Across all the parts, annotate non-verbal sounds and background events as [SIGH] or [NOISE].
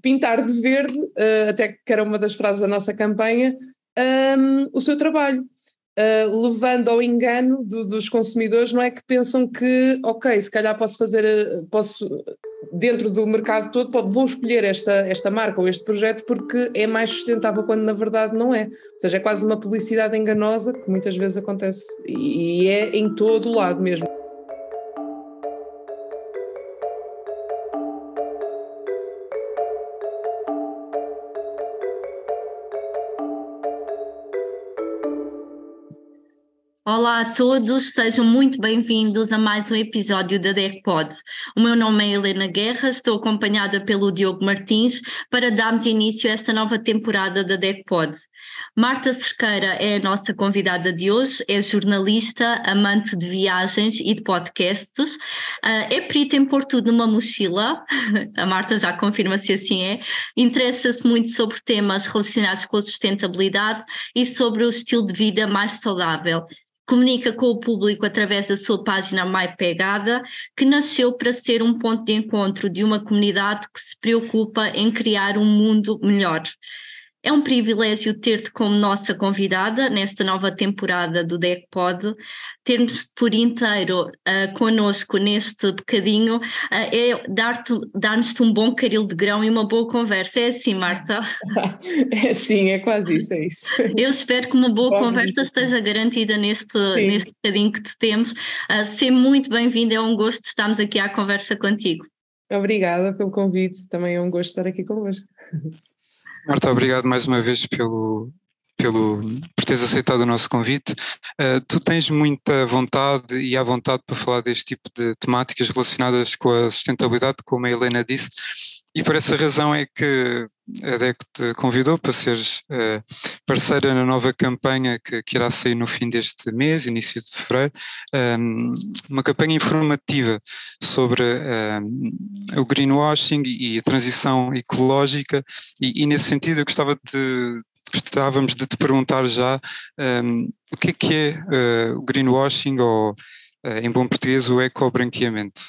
pintar de verde, uh, até que era uma das frases da nossa campanha, um, o seu trabalho. Uh, levando ao engano do, dos consumidores, não é que pensam que, ok, se calhar posso fazer, posso, dentro do mercado todo, vou escolher esta, esta marca ou este projeto porque é mais sustentável, quando na verdade não é. Ou seja, é quase uma publicidade enganosa que muitas vezes acontece e é em todo o lado mesmo. Olá a todos, sejam muito bem-vindos a mais um episódio da DECPOD. O meu nome é Helena Guerra, estou acompanhada pelo Diogo Martins para darmos início a esta nova temporada da DECPOD. Marta Cerqueira é a nossa convidada de hoje, é jornalista, amante de viagens e de podcasts, ah, é perita em pôr tudo numa mochila, [LAUGHS] a Marta já confirma se assim é, interessa-se muito sobre temas relacionados com a sustentabilidade e sobre o estilo de vida mais saudável. Comunica com o público através da sua página My Pegada, que nasceu para ser um ponto de encontro de uma comunidade que se preocupa em criar um mundo melhor. É um privilégio ter-te como nossa convidada nesta nova temporada do DECPOD, termos por inteiro uh, connosco neste bocadinho, uh, é dar-nos-te um bom caril de grão e uma boa conversa. É assim, Marta? [LAUGHS] É sim, é quase isso, é isso. [LAUGHS] Eu espero que uma boa conversa esteja garantida neste, neste bocadinho que te temos. Uh, seja muito bem-vinda, é um gosto estarmos aqui à conversa contigo. Obrigada pelo convite, também é um gosto estar aqui convosco. [LAUGHS] Marta, obrigado mais uma vez pelo, pelo, por teres aceitado o nosso convite. Uh, tu tens muita vontade e há vontade para falar deste tipo de temáticas relacionadas com a sustentabilidade, como a Helena disse, e por essa razão é que a DEC te convidou para seres uh, parceira na nova campanha que, que, irá sair no fim deste mês, início de fevereiro, um, uma campanha informativa sobre um, o greenwashing e a transição ecológica, e, e, nesse sentido eu gostava de, gostávamos de te perguntar já um, o que é que é uh, o greenwashing ou, uh, em bom português, o ecobranqueamento?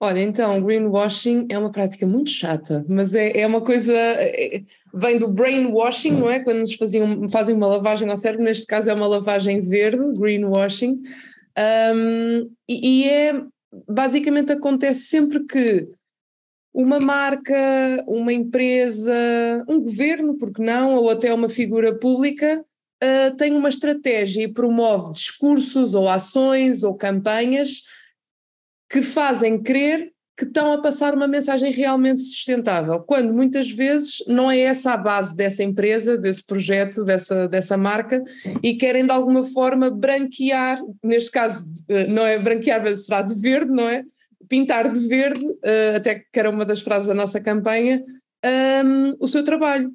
Olha, então, greenwashing é uma prática muito chata, mas é, é uma coisa. É, vem do brainwashing, não é? Quando nos faziam, fazem uma lavagem ao cérebro, neste caso é uma lavagem verde, greenwashing, um, e, e é. Basicamente acontece sempre que uma marca, uma empresa, um governo, porque não, ou até uma figura pública, uh, tem uma estratégia e promove discursos ou ações ou campanhas que fazem crer que estão a passar uma mensagem realmente sustentável, quando muitas vezes não é essa a base dessa empresa, desse projeto, dessa, dessa marca, e querem de alguma forma branquear, neste caso eh, não é branquear, mas será de verde, não é? Pintar de verde, eh, até que era uma das frases da nossa campanha, um, o seu trabalho.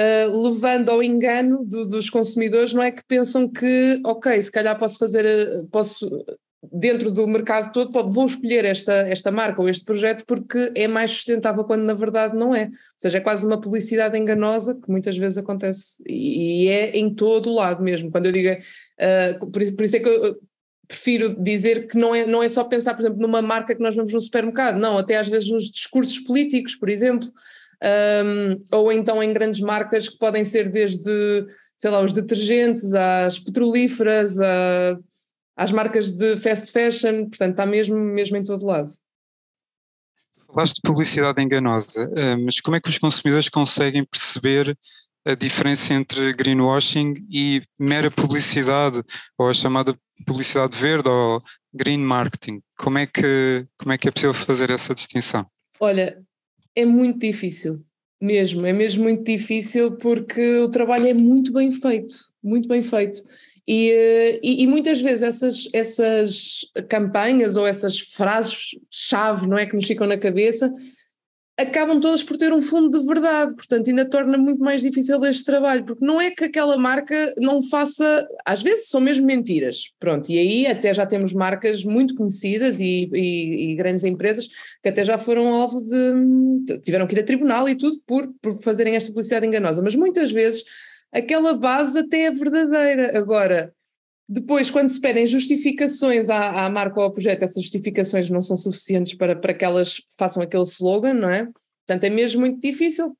Uh, levando ao engano do, dos consumidores, não é que pensam que, ok, se calhar posso fazer, posso dentro do mercado todo, vou escolher esta, esta marca ou este projeto porque é mais sustentável, quando na verdade não é. Ou seja, é quase uma publicidade enganosa que muitas vezes acontece e, é em todo o lado mesmo. Quando eu digo, uh, por, isso, por isso é que eu prefiro dizer que não é, não é só pensar, por exemplo, numa marca que nós vamos no supermercado, não, até às vezes nos discursos políticos, por exemplo, um, ou então em grandes marcas que podem ser desde, sei lá, os detergentes, às petrolíferas, a às marcas de fast fashion, portanto está mesmo, mesmo em todo lado. Falaste de publicidade enganosa, eh, mas como é que os consumidores conseguem perceber a diferença entre greenwashing e mera publicidade, ou a chamada publicidade verde ou green marketing? Como é que, como é, que é possível fazer essa distinção? Olha, é muito difícil, mesmo, é mesmo muito difícil porque o trabalho é muito bem feito, muito bem feito. E, e, e, muitas vezes essas, essas campanhas ou essas frases-chave, não é, que nos ficam na cabeça, acabam todas por ter um fundo de verdade, portanto ainda torna muito mais difícil este trabalho, porque não é que aquela marca não faça, às vezes são mesmo mentiras, pronto, e aí até já temos marcas muito conhecidas e, e, e grandes empresas que até já foram alvo de, tiveram que ir a tribunal e tudo por, por fazerem esta publicidade enganosa, mas muitas vezes aquela base até é verdadeira. Agora, depois, quando se pedem justificações à, à marca ou ao projeto, essas justificações não são suficientes para, para que elas façam aquele slogan, não é? Portanto, é mesmo muito difícil.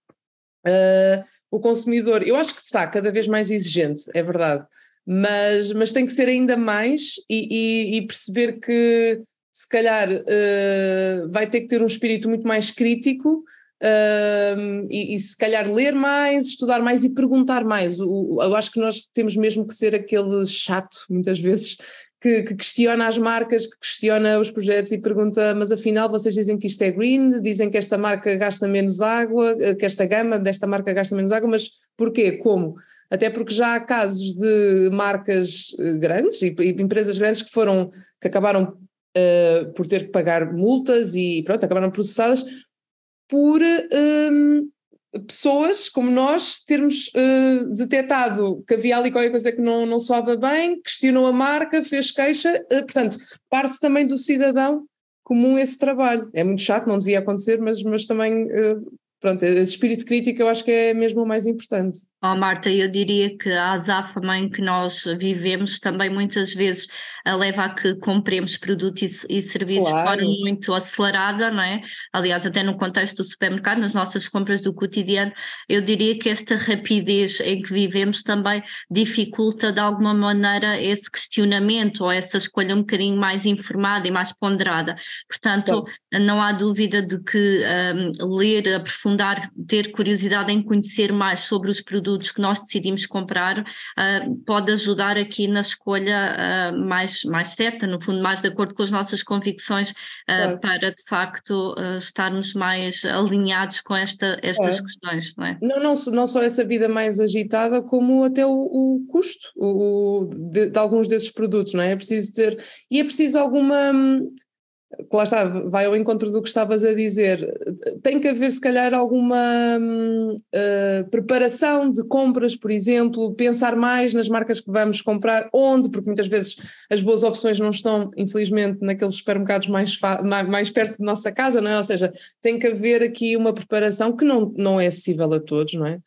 Uh, o consumidor, eu acho que está cada vez mais exigente, é verdade, mas, mas tem que ser ainda mais e, e, e perceber que se calhar uh, vai ter que ter um espírito muito mais crítico uh, e, e, se calhar ler mais, estudar mais e perguntar mais. O, eu acho que nós temos mesmo que ser aquele chato, muitas vezes, que, que, questiona as marcas, que questiona os projetos e pergunta: mas afinal vocês dizem que isto é green, dizem que esta marca gasta menos água, que esta gama desta marca gasta menos água, mas porquê? Como? Até porque já há casos de marcas eh, grandes e, e empresas grandes que foram, que acabaram uh, por ter que pagar multas e pronto, acabaram processadas por um, pessoas como nós termos uh, detectado que havia ali qualquer coisa que não, não soava bem, questionou a marca, fez queixa, uh, portanto, parte também do cidadão comum esse trabalho. É muito chato, não devia acontecer, mas, mas também, uh, pronto, esse espírito crítico eu acho que é mesmo o mais importante. Oh, Marta, eu diria que a azáfama em que nós vivemos também muitas vezes leva a que compremos produtos e, e serviços claro. de forma muito acelerada, não é? Aliás, até no contexto do supermercado, nas nossas compras do cotidiano, eu diria que esta rapidez em que vivemos também dificulta de alguma maneira esse questionamento ou essa escolha um bocadinho mais informada e mais ponderada. Portanto, não há dúvida de que um, ler, aprofundar, ter curiosidade em conhecer mais sobre os produtos que nós decidimos comprar uh, pode ajudar aqui na escolha uh, mais mais, certa, no fundo, mais de acordo com as nossas convicções, claro. para de facto estarmos mais alinhados com esta, estas claro. questões, não é? Não, não, não só essa vida mais agitada, como até o, o custo o, de, de, alguns desses produtos, não é? É preciso ter. E é preciso alguma que lá está, vai ao encontro do que estavas a dizer, tem que haver se calhar alguma uh, preparação de compras, por exemplo, pensar mais nas marcas que vamos comprar, onde, porque muitas vezes as boas opções não estão, infelizmente, naqueles supermercados mais, mais, perto de nossa casa, não é? Ou seja, tem que haver aqui uma preparação que não, não é acessível a todos, não é?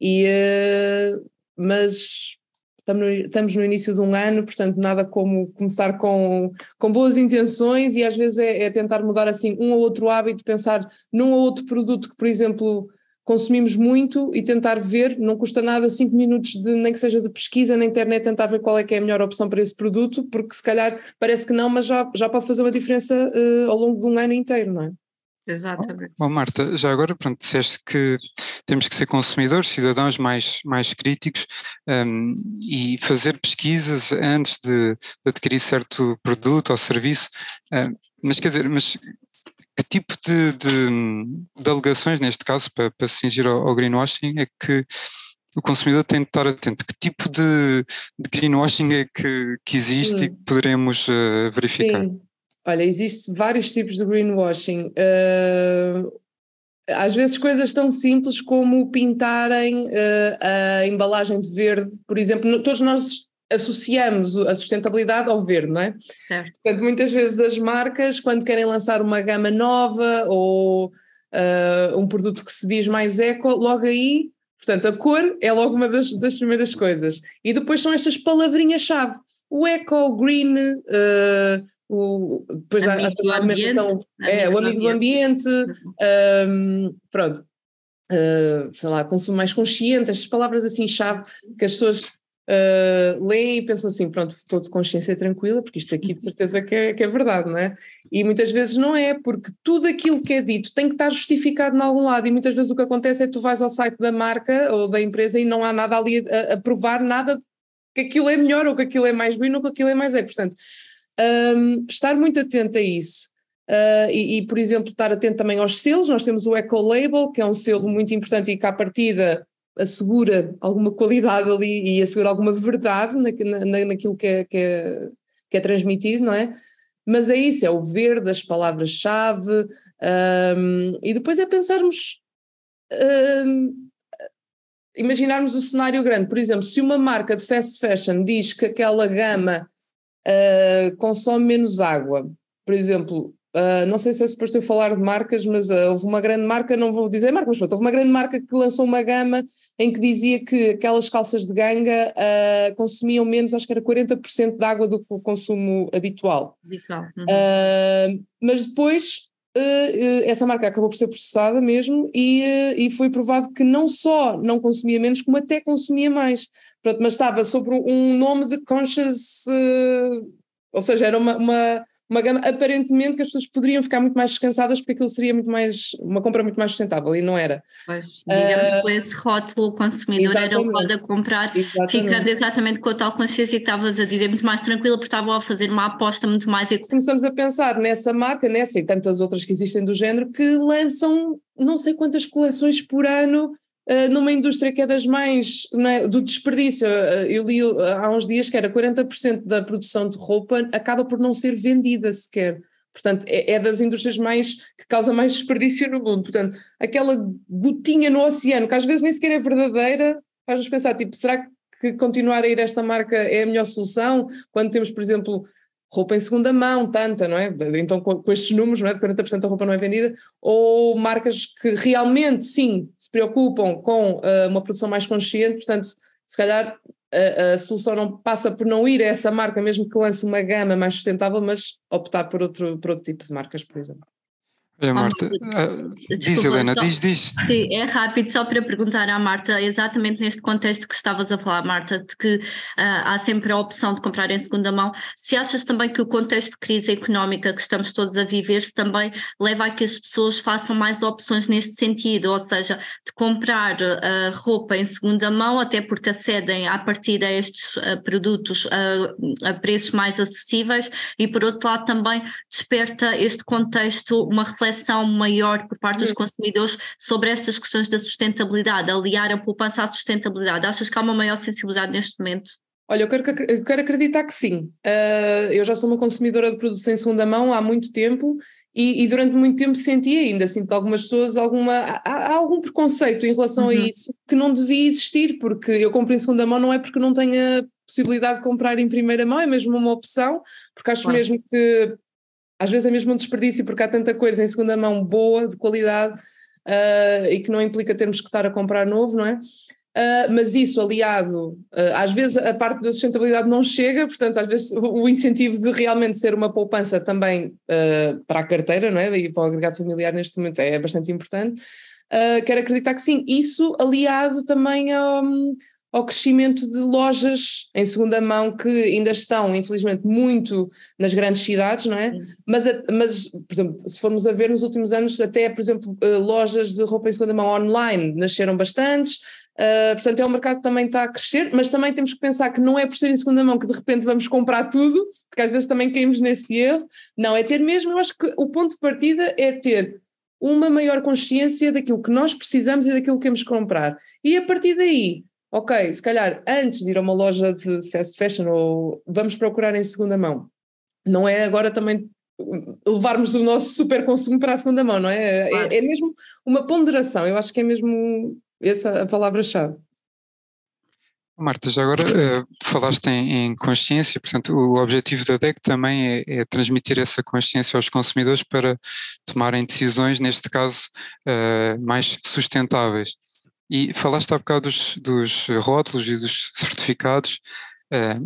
E, uh, mas estamos no, início de um ano, portanto, nada como começar com, com boas intenções e às vezes é, é tentar mudar assim um ou outro hábito, pensar num ou outro produto que, por exemplo, consumimos muito e tentar ver, não custa nada cinco minutos de, nem que seja de pesquisa na internet, tentar ver qual é que é a melhor opção para esse produto, porque se calhar parece que não, mas já, já pode fazer uma diferença uh, ao longo de um ano inteiro, não é? Exatamente. Bom, Marta, já agora, pronto, disseste que temos que ser consumidores, cidadãos mais, mais críticos um, e fazer pesquisas antes de, de, adquirir certo produto ou serviço. Um, mas quer dizer, mas que tipo de, de, de alegações, neste caso, para, para se cingir ao, ao greenwashing, é que o consumidor tem de estar atento. Que tipo de, de greenwashing é que, que existe hum. e que poderemos uh, verificar? Sim. Olha, existe vários tipos de greenwashing. Uh, às vezes coisas tão simples como pintarem uh, a embalagem de verde, por exemplo, todos nós associamos a sustentabilidade ao verde, não é? Certo. Portanto, muitas vezes as marcas, quando querem lançar uma gama nova ou uh, um produto que se diz mais eco, logo aí, portanto, a cor é logo uma das, das primeiras coisas. E depois são estas palavrinhas-chave. O eco, o green, uh, o, depois há, do ambiente, é, o amigo do ambiente, um, pronto, uh, sei lá, consumo mais consciente, estas palavras assim chave que as pessoas uh, leem e pensam assim, pronto, estou de consciência tranquila, porque isto aqui de certeza que é, que é verdade, não é? E muitas vezes não é, porque tudo aquilo que é dito tem que estar justificado em algum lado, e muitas vezes o que acontece é que tu vais ao site da marca ou da empresa e não há nada ali a, a provar nada que aquilo é melhor ou que aquilo é mais bom ou que aquilo é mais é, portanto um, estar muito atento a isso. Uh, e, e, por exemplo, estar atento também aos selos. Nós temos o Eco Label, que é um selo muito importante e que, à partida, assegura alguma qualidade ali e assegura alguma verdade na, na, naquilo que é, que, é, que é transmitido, não é? Mas é isso, é o verde, as palavras-chave, um, e depois é pensarmos, um, imaginarmos o cenário grande. Por exemplo, se uma marca de fast fashion diz que aquela gama uh, consome menos água. Por exemplo, uh, não sei se é suposto eu falar de marcas, mas uh, houve uma grande marca, não vou dizer marca, mas pronto, houve uma grande marca que lançou uma gama em que dizia que aquelas calças de ganga consumiam menos, acho que era 40% de água do que o consumo habitual. Habitual. Uhum. mas depois essa marca acabou por ser processada mesmo e, e foi provado que não só não consumia menos, como até consumia mais. Pronto, mas estava sobre um nome de conscious, ou seja, era uma, uma uma gama aparentemente que as pessoas poderiam ficar muito mais descansadas porque aquilo seria muito mais uma compra muito mais sustentável e não era. Pois, digamos uh, com esse rótulo o consumidor era o pode comprar, exatamente. ficando exatamente com a tal consciência que estavas a dizer, muito mais tranquila porque estavam a fazer uma aposta muito mais Começamos a pensar nessa marca, nessa e tantas outras que existem do género que lançam não sei quantas coleções por ano numa indústria que é das mais é, do desperdício. Uh, eu li uh, há uns dias que era 40% da produção de roupa acaba por não ser vendida sequer. Portanto, é, é, das indústrias mais que causa mais desperdício no mundo. Portanto, aquela gotinha no oceano, que às vezes nem sequer é verdadeira, faz-nos pensar, tipo, será que continuar a ir a esta marca é a melhor solução? Quando temos, por exemplo, roupa em segunda mão, tanta, não é? Então, com, com estes números, não é? De 40% da roupa não é vendida, ou marcas que realmente, sim, se preocupam com uh, uma produção mais consciente, portanto, se calhar a, a, solução não passa por não ir a essa marca, mesmo que lance uma gama mais sustentável, mas optar por outro, por outro tipo de marcas, por exemplo. É, Marta. Uh, diz, Helena, só, diz, diz. Sim, é rápido, só para perguntar à Marta, exatamente neste contexto que estavas a falar, Marta, de que uh, há sempre a opção de comprar em segunda mão. Se achas também que o contexto de crise económica que estamos todos a viver se também leva a que as pessoas façam mais opções neste sentido, ou seja, de comprar uh, roupa em segunda mão, até porque acedem a partir a estes produtos a preços mais acessíveis, e por outro lado também desperta este contexto uma reflexão reflexão maior por parte dos hum. consumidores sobre estas questões da sustentabilidade, aliar a poupança à sustentabilidade? Achas que há uma maior sensibilidade neste momento? Olha, eu quero, eu quero acreditar que sim. Uh, eu já sou uma consumidora de produtos em segunda mão há muito tempo e, e, durante muito tempo senti ainda, sinto algumas pessoas alguma, há, há algum preconceito em relação uhum. a isso que não devia existir, porque eu compro em segunda mão não é porque não tenha possibilidade de comprar em primeira mão, é mesmo uma opção, porque acho claro. mesmo que às vezes é mesmo um desperdício porque há tanta coisa em segunda mão boa, de qualidade, uh, e que não implica termos que estar a comprar novo, não é? Uh, mas isso aliado, uh, às vezes a parte da sustentabilidade não chega, portanto, às vezes o, o incentivo de realmente ser uma poupança também para a carteira, não é? E para o agregado familiar neste momento é, bastante importante. quero acreditar que sim, isso aliado também ao, ao crescimento de lojas em segunda mão que ainda estão, infelizmente, muito nas grandes cidades, não é? Mas, mas, por exemplo, se formos a ver nos últimos anos, até, por exemplo, eh, lojas de roupa em segunda mão online nasceram bastantes, uh, portanto é um mercado que também está a crescer, mas também temos que pensar que não é por ser em segunda mão que de repente vamos comprar tudo, porque às vezes também caímos nesse erro, não, é ter mesmo, eu acho que o ponto de partida é ter uma maior consciência daquilo que nós precisamos e daquilo que queremos comprar. E a partir daí, ok, se calhar antes de ir a uma loja de fast fashion ou vamos procurar em segunda mão, não é agora também levarmos o nosso super consumo para a segunda mão, não é? é claro. É, é, mesmo uma ponderação, eu acho que é mesmo essa a palavra-chave. Marta, já agora uh, falaste em, em, consciência, portanto, o objetivo da DEC também é, é, transmitir essa consciência aos consumidores para tomarem decisões, neste caso, uh, mais sustentáveis. E falaste há bocado dos, dos rótulos e dos certificados. Uh,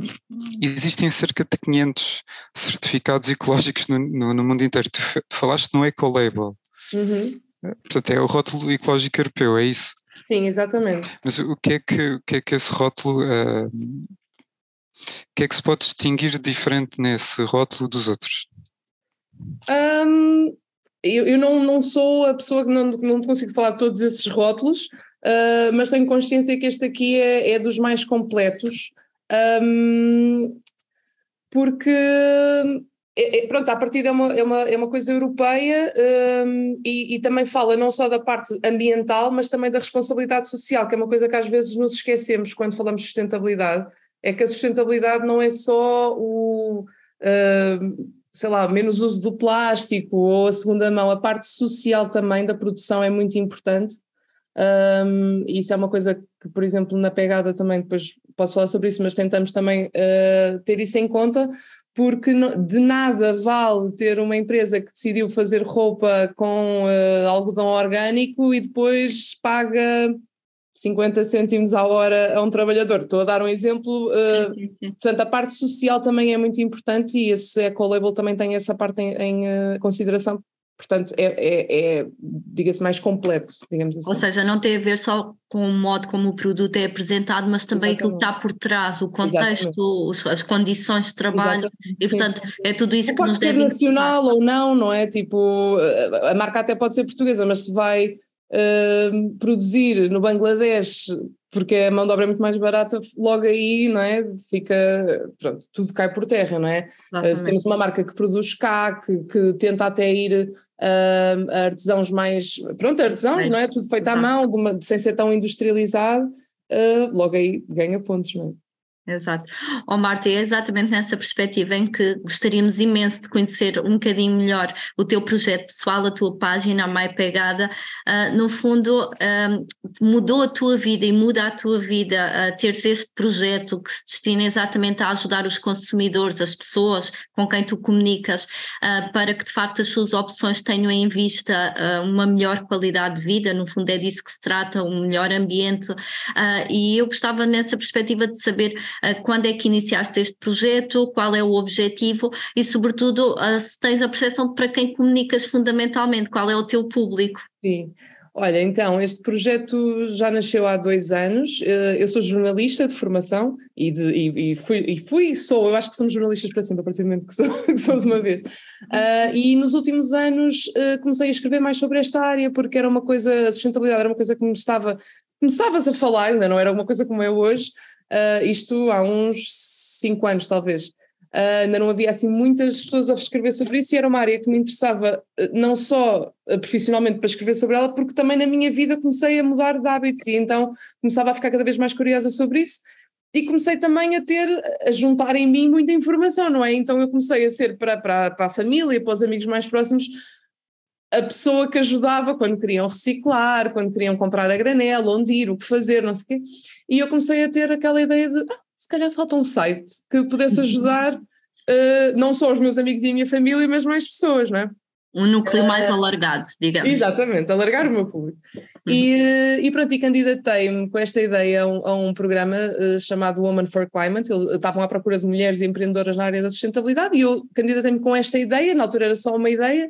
existem cerca de 500 certificados ecológicos no, no, no mundo inteiro. Tu, tu, falaste no Ecolabel. Uhum. Uh, portanto, é o rótulo ecológico europeu, é isso? Sim, exatamente. Mas o que é que, o que, é que esse rótulo. Uh, o que é que se pode distinguir diferente nesse rótulo dos outros? Um, eu, eu não, não sou a pessoa que não, não consigo falar todos esses rótulos, uh, mas tenho consciência que este aqui é, é dos mais completos, um, porque é, é, pronto, a partida é uma, é uma, é uma coisa europeia um, e, e, também fala não só da parte ambiental, mas também da responsabilidade social, que é uma coisa que às vezes nos esquecemos quando falamos de sustentabilidade. É que a sustentabilidade não é só o. Uh, sei lá, menos uso do plástico ou a segunda mão, a parte social também da produção é muito importante um, isso é uma coisa que, por exemplo, na pegada também, depois posso falar sobre isso, mas tentamos também uh, ter isso em conta, porque de nada vale ter uma empresa que decidiu fazer roupa com uh, algodão orgânico e depois paga 50 cêntimos à hora a um trabalhador. Estou a dar um exemplo. Uh, sim, sim, sim. Portanto, a parte social também é muito importante e esse eco-label também tem essa parte em, em consideração Portanto, é, é, é diga-se, mais completo, digamos assim. Ou seja, não tem a ver só com o modo como o produto é apresentado, mas também Exatamente. aquilo que está por trás, o contexto, os, as condições de trabalho, Exatamente. e portanto sim, sim, sim. é tudo isso que pode nos ser deve nacional ou não, não é? Tipo, a marca até pode ser portuguesa, mas se vai uh, produzir no Bangladesh porque a mão de obra é muito mais barata, logo aí, não é? Fica, pronto, tudo cai por terra, não é? Exatamente. Se temos uma marca que produz cá, que, que tenta até ir uh, a artesãos mais, pronto, artesãos, é. não é? Tudo feito Exato. à mão, de uma, sem ser tão industrializado, uh, logo aí ganha pontos, não é? Exato. Oh, Marta, é exatamente nessa perspectiva em que gostaríamos imenso de conhecer um bocadinho melhor o teu projeto pessoal, a tua página, a Mais Pegada. Uh, no fundo, uh, mudou a tua vida e muda a tua vida uh, teres este projeto que se destina exatamente a ajudar os consumidores, as pessoas com quem tu comunicas, para que de facto as suas opções tenham em vista uma melhor qualidade de vida. No fundo, é disso que se trata, um melhor ambiente. e eu gostava nessa perspectiva de saber quando é que iniciaste este projeto, qual é o objetivo e, sobretudo, se tens a percepção de para quem comunicas fundamentalmente, qual é o teu público. Sim. Olha, então, este projeto já nasceu há dois anos. Eh, eu sou jornalista de formação e, de, e, e fui, e fui, sou, eu acho que somos jornalistas para sempre, a partir do momento que, sou, [LAUGHS] que somos uma vez. Uh, e nos últimos anos uh, comecei a escrever mais sobre esta área, porque era uma coisa, a sustentabilidade era uma coisa que me estava, começava-se a falar, ainda não era uma coisa como é hoje, Uh, isto há uns cinco anos, talvez. Uh, ainda não havia assim muitas pessoas a escrever sobre isso e era uma área que me interessava uh, não só profissionalmente para escrever sobre ela, porque também na minha vida comecei a mudar de hábitos e então começava a ficar cada vez mais curiosa sobre isso e comecei também a ter, a juntar em mim muita informação, não é? Então eu comecei a ser para, para, para a família, para os amigos mais próximos, a pessoa que ajudava quando queriam reciclar, quando queriam comprar a granela, onde ir, o que fazer, não sei o quê. E eu comecei a ter aquela ideia de, ah, se calhar falta um site que pudesse ajudar uh, não só os meus amigos e a minha família, mas mais pessoas, não é? Um núcleo mais uh, alargado, digamos. Exatamente, alargar o meu público. Uhum. E, eh, e pronto, e candidatei-me com esta ideia a um, a um programa uh, chamado Woman for Climate. Eles estavam à procura de mulheres empreendedoras na área da sustentabilidade e eu candidatei-me com esta ideia, na altura era só uma ideia,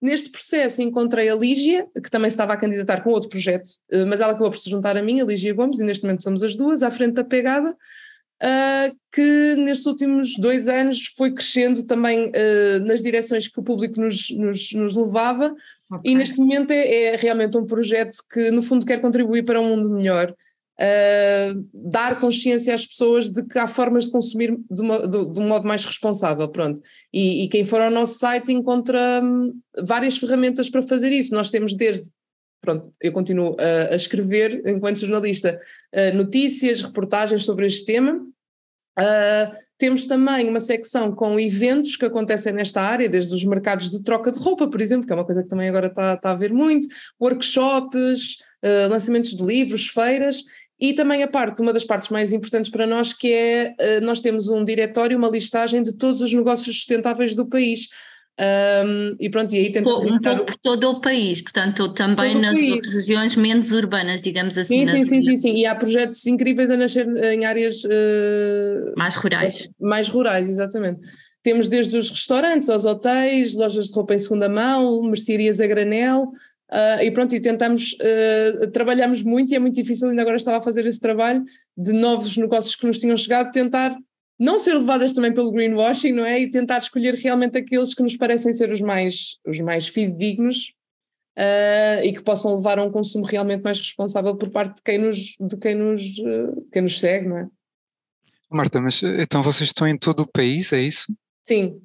Neste processo encontrei a Lígia, que também estava a candidatar com outro projeto, eh, mas ela acabou por se juntar a mim, a Lígia Gomes, e neste momento somos as duas, à frente da pegada, uh, que nestes últimos dois anos foi crescendo também uh, nas direções que o público nos, nos, nos levava, okay. e neste momento é, é realmente um projeto que, no fundo, quer contribuir para um mundo melhor uh, dar consciência às pessoas de que há formas de consumir de, uma, de, de um modo mais responsável, pronto. E, e, quem for ao nosso site encontra um, várias ferramentas para fazer isso. Nós temos desde pronto, eu continuo a, a escrever enquanto jornalista uh, notícias, reportagens sobre este tema. Uh, temos também uma secção com eventos que acontecem nesta área, desde os mercados de troca de roupa, por exemplo, que é uma coisa que também agora está, está a ver muito, workshops, uh, lançamentos de livros, feiras, e também a parte, uma das partes mais importantes para nós, que é eh, nós temos um diretório, uma listagem de todos os negócios sustentáveis do país. Um, e pronto, e aí tentamos. Um pouco por todo o país, portanto, também nas regiões menos urbanas, digamos assim. Sim, sim, sim, sim, sim, E há projetos incríveis a nascer em áreas uh, mais rurais. Mais rurais, exatamente. Temos desde os restaurantes aos hotéis, lojas de roupa em segunda mão, mercearias a granel, Uh, e pronto, e tentamos, uh, trabalhamos muito e é muito difícil, ainda agora estava a fazer esse trabalho de novos negócios que nos tinham chegado, tentar não ser levadas também pelo greenwashing, não é? E tentar escolher realmente aqueles que nos parecem ser os mais, os mais fidedignos uh, e que possam levar a um consumo realmente mais responsável por parte de quem nos, de quem nos, quem nos segue, não é? Marta, mas então vocês estão em todo o país, é isso? Sim,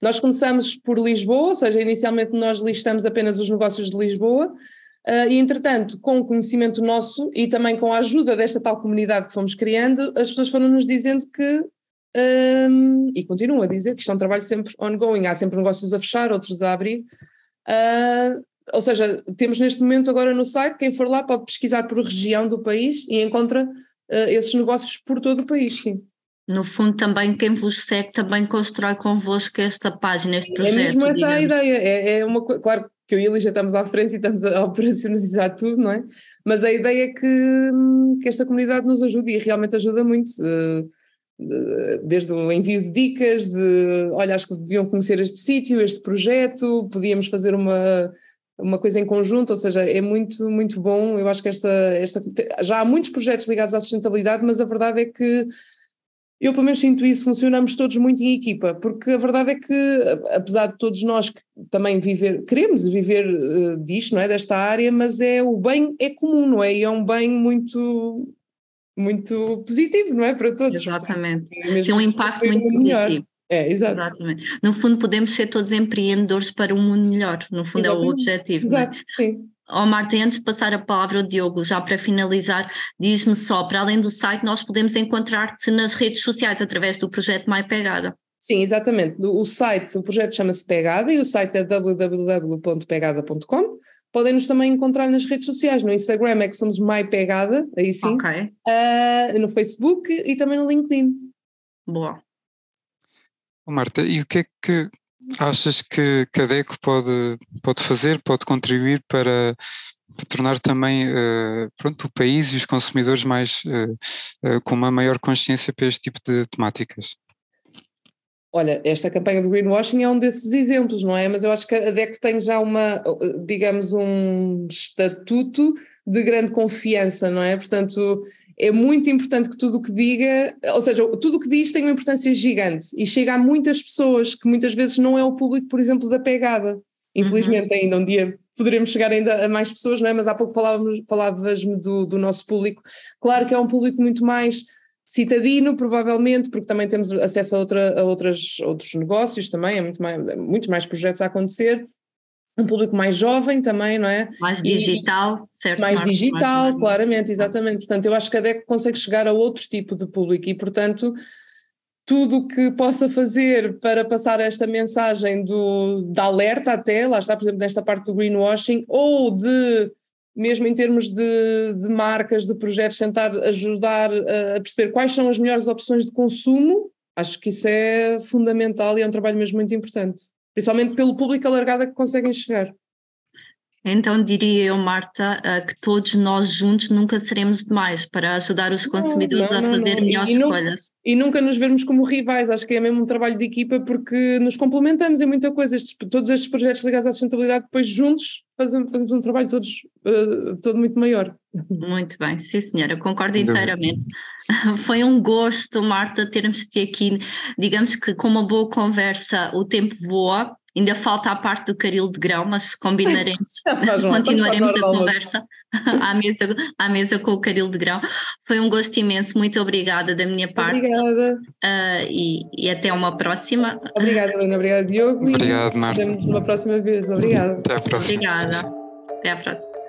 nós começamos por Lisboa, ou seja, inicialmente nós listamos apenas os negócios de Lisboa, uh, e entretanto, com o conhecimento nosso e também com a ajuda desta tal comunidade que fomos criando, as pessoas foram nos dizendo que, um, e continuam a dizer, que isto é um trabalho sempre ongoing, há sempre negócios a fechar, outros a abrir. Uh, ou seja, temos neste momento agora no site, quem for lá pode pesquisar por região do país e encontra uh, esses negócios por todo o país, sim no fundo também quem vos segue também constrói convosco esta página, este projeto. É mesmo essa digamos. a ideia, é, é uma coisa, claro que eu e a Lígia estamos à frente e estamos a [LAUGHS] operacionalizar tudo, não é? Mas a ideia é que, que esta comunidade nos ajude e realmente ajuda muito. desde o envio de dicas, de olha, acho que deviam conhecer este sítio, este projeto, podíamos fazer uma, uma coisa em conjunto, ou seja, é muito, muito bom. Eu acho que esta, esta já há muitos projetos ligados à sustentabilidade, mas a verdade é que eu pelo menos sinto isso, funcionamos todos muito em equipa, porque a verdade é que, apesar de todos nós que também viver, queremos viver uh, disto, não é, desta área, mas é o bem é comum, não é? E é um bem muito muito positivo, não é? Para todos. Exatamente. Tem um impacto muito positivo. Melhor. É, exato. Exatamente. No fundo, podemos ser todos empreendedores para um mundo melhor. No fundo, Exatamente. é o objetivo. É? Exato, é? sim. Oh, Marta, antes de passar a palavra ao Diogo, já para finalizar, diz-me só, para além do site, nós podemos encontrar-te nas redes sociais através do projeto My Pegada. Sim, exatamente. O site, o projeto chama-se Pegada e o site é www.pegada.com. Podem-nos também encontrar nas redes sociais, no Instagram é que somos My Pegada, aí sim. Ok. Uh, no Facebook e também no LinkedIn. Boa. Marta, e o que é que achas que, a DECO pode, pode fazer, pode contribuir para, para tornar também uh, pronto, o país e os consumidores mais, uh, uh, com uma maior consciência para este tipo de temáticas? Olha, esta campanha do greenwashing é um desses exemplos, não é? Mas eu acho que a DECO tem já uma, digamos, um estatuto de grande confiança, não é? Portanto, é muito importante que tudo o que diga, ou seja, tudo o que diz tem uma importância gigante e chega a muitas pessoas que muitas vezes não é o público, por exemplo, da pegada. Infelizmente, uhum. ainda um dia poderemos chegar ainda a mais pessoas, não é? Mas há pouco falávamos, falavas-me do, do nosso público. Claro que é um público muito mais citadino, provavelmente, porque também temos acesso a, outra, a outras, outros negócios também, há muito mais, muitos mais projetos a acontecer, um público mais jovem também, não é? Mais digital, e, certo? Mais digital, mais claramente, exatamente. Portanto, eu acho que a DEC consegue chegar a outro tipo de público e, portanto, tudo o que possa fazer para passar esta mensagem do, da alerta até, lá está, por exemplo, nesta parte do greenwashing, ou de, mesmo em termos de, de marcas, de projetos, tentar ajudar a perceber quais são as melhores opções de consumo, acho que isso é fundamental e é um trabalho mesmo muito importante principalmente pelo público alargado que conseguem chegar. Então diria eu, Marta, que todos nós juntos nunca seremos demais para ajudar os consumidores não, não, a fazer não, melhores e, escolhas. E nunca nos vermos como rivais, acho que é mesmo um trabalho de equipa porque nos complementamos em muita coisa. Estes, todos estes projetos ligados à sustentabilidade, depois juntos fazemos, fazemos um trabalho todos, uh, todo muito maior. Muito bem, sim senhora, concordo inteiramente. [LAUGHS] Foi um gosto, Marta, termos-te aqui. Digamos que com uma boa conversa o tempo voa Ainda falta a parte do caril de grão, mas combinaremos, [LAUGHS] continuaremos a conversa [LAUGHS] à mesa, à mesa com o caril de grão. Foi um gosto imenso, muito obrigada da minha parte. Obrigada. Uh, e, e, até uma próxima. Obrigada, Helena. Obrigada, Diogo. Obrigado, Marta. Nos vemos uma próxima vez. Obrigada. Até a próxima. Obrigada. Até a próxima.